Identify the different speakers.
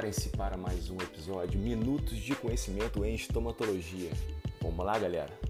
Speaker 1: Preparem-se para mais um episódio Minutos de Conhecimento em Estomatologia. Vamos lá, galera?